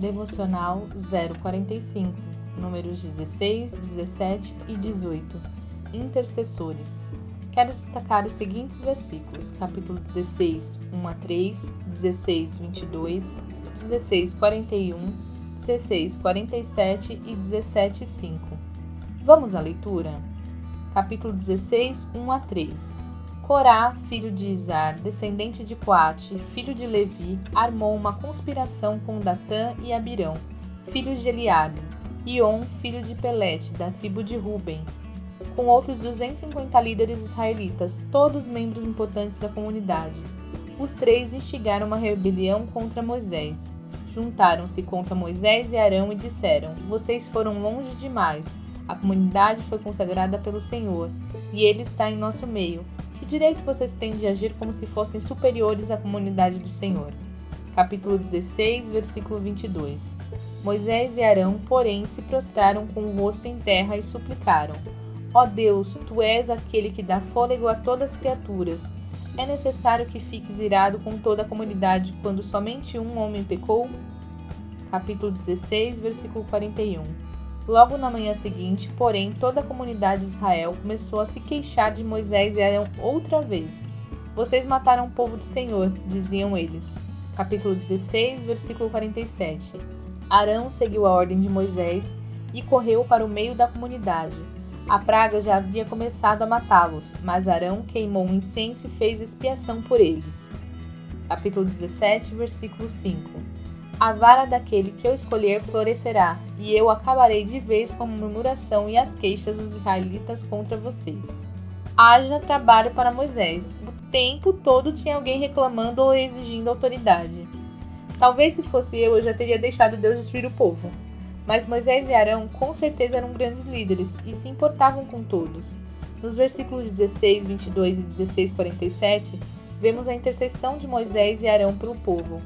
Devocional 045, números 16, 17 e 18. Intercessores. Quero destacar os seguintes versículos: capítulo 16, 1 a 3, 16, 22, 16, 41, 16, 47 e 17, 5. Vamos à leitura? Capítulo 16, 1 a 3. Corá, filho de Izar, descendente de Coate, filho de Levi, armou uma conspiração com Datã e Abirão, filhos de Eliabe, Ion, filho de Pelete, da tribo de Ruben, com outros 250 líderes israelitas, todos membros importantes da comunidade. Os três instigaram uma rebelião contra Moisés. Juntaram-se contra Moisés e Arão e disseram: Vocês foram longe demais a comunidade foi consagrada pelo Senhor, e Ele está em nosso meio. Que direito vocês têm de agir como se fossem superiores à comunidade do Senhor? Capítulo 16, versículo 22. Moisés e Arão, porém, se prostraram com o rosto em terra e suplicaram: Ó Deus, tu és aquele que dá fôlego a todas as criaturas. É necessário que fiques irado com toda a comunidade quando somente um homem pecou? Capítulo 16, versículo 41. Logo na manhã seguinte, porém, toda a comunidade de Israel começou a se queixar de Moisés e Arão outra vez. Vocês mataram o povo do Senhor, diziam eles. Capítulo 16, versículo 47. Arão seguiu a ordem de Moisés e correu para o meio da comunidade. A praga já havia começado a matá-los, mas Arão queimou um incenso e fez expiação por eles. Capítulo 17, versículo 5 a vara daquele que eu escolher florescerá, e eu acabarei de vez com a murmuração e as queixas dos israelitas contra vocês. Haja trabalho para Moisés. O tempo todo tinha alguém reclamando ou exigindo autoridade. Talvez se fosse eu, eu já teria deixado Deus destruir o povo. Mas Moisés e Arão com certeza eram grandes líderes e se importavam com todos. Nos versículos 16, 22 e 16, 47, vemos a intercessão de Moisés e Arão pelo povo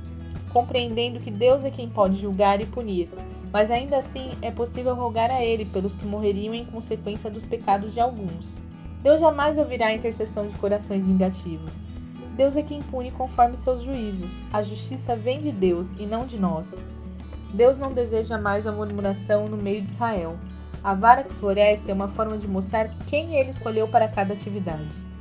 compreendendo que Deus é quem pode julgar e punir, mas ainda assim é possível rogar a Ele pelos que morreriam em consequência dos pecados de alguns. Deus jamais ouvirá a intercessão de corações vingativos. Deus é quem pune conforme seus juízos. A justiça vem de Deus e não de nós. Deus não deseja mais a murmuração no meio de Israel. A vara que floresce é uma forma de mostrar quem ele escolheu para cada atividade.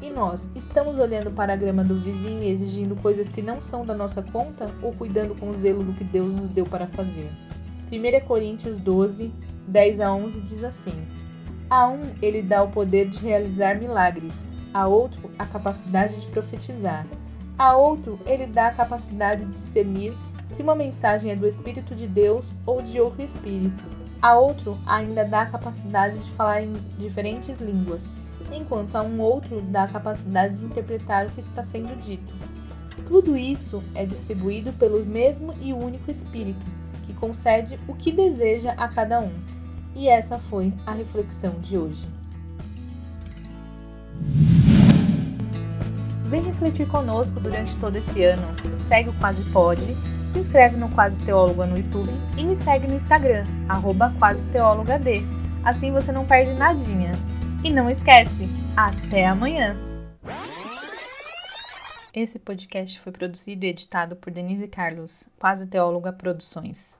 E nós, estamos olhando para a grama do vizinho e exigindo coisas que não são da nossa conta ou cuidando com zelo do que Deus nos deu para fazer? 1 Coríntios 12, 10 a 11 diz assim: A um ele dá o poder de realizar milagres, a outro a capacidade de profetizar, a outro ele dá a capacidade de discernir se uma mensagem é do Espírito de Deus ou de outro espírito. A outro ainda dá a capacidade de falar em diferentes línguas enquanto a um outro dá a capacidade de interpretar o que está sendo dito. Tudo isso é distribuído pelo mesmo e único Espírito, que concede o que deseja a cada um. E essa foi a reflexão de hoje. Vem refletir conosco durante todo esse ano. Segue o Quase Pode, se inscreve no Quase Teóloga no YouTube e me segue no Instagram, arroba Quase D. Assim você não perde nadinha. E não esquece, até amanhã! Esse podcast foi produzido e editado por Denise Carlos, Quase Teóloga Produções.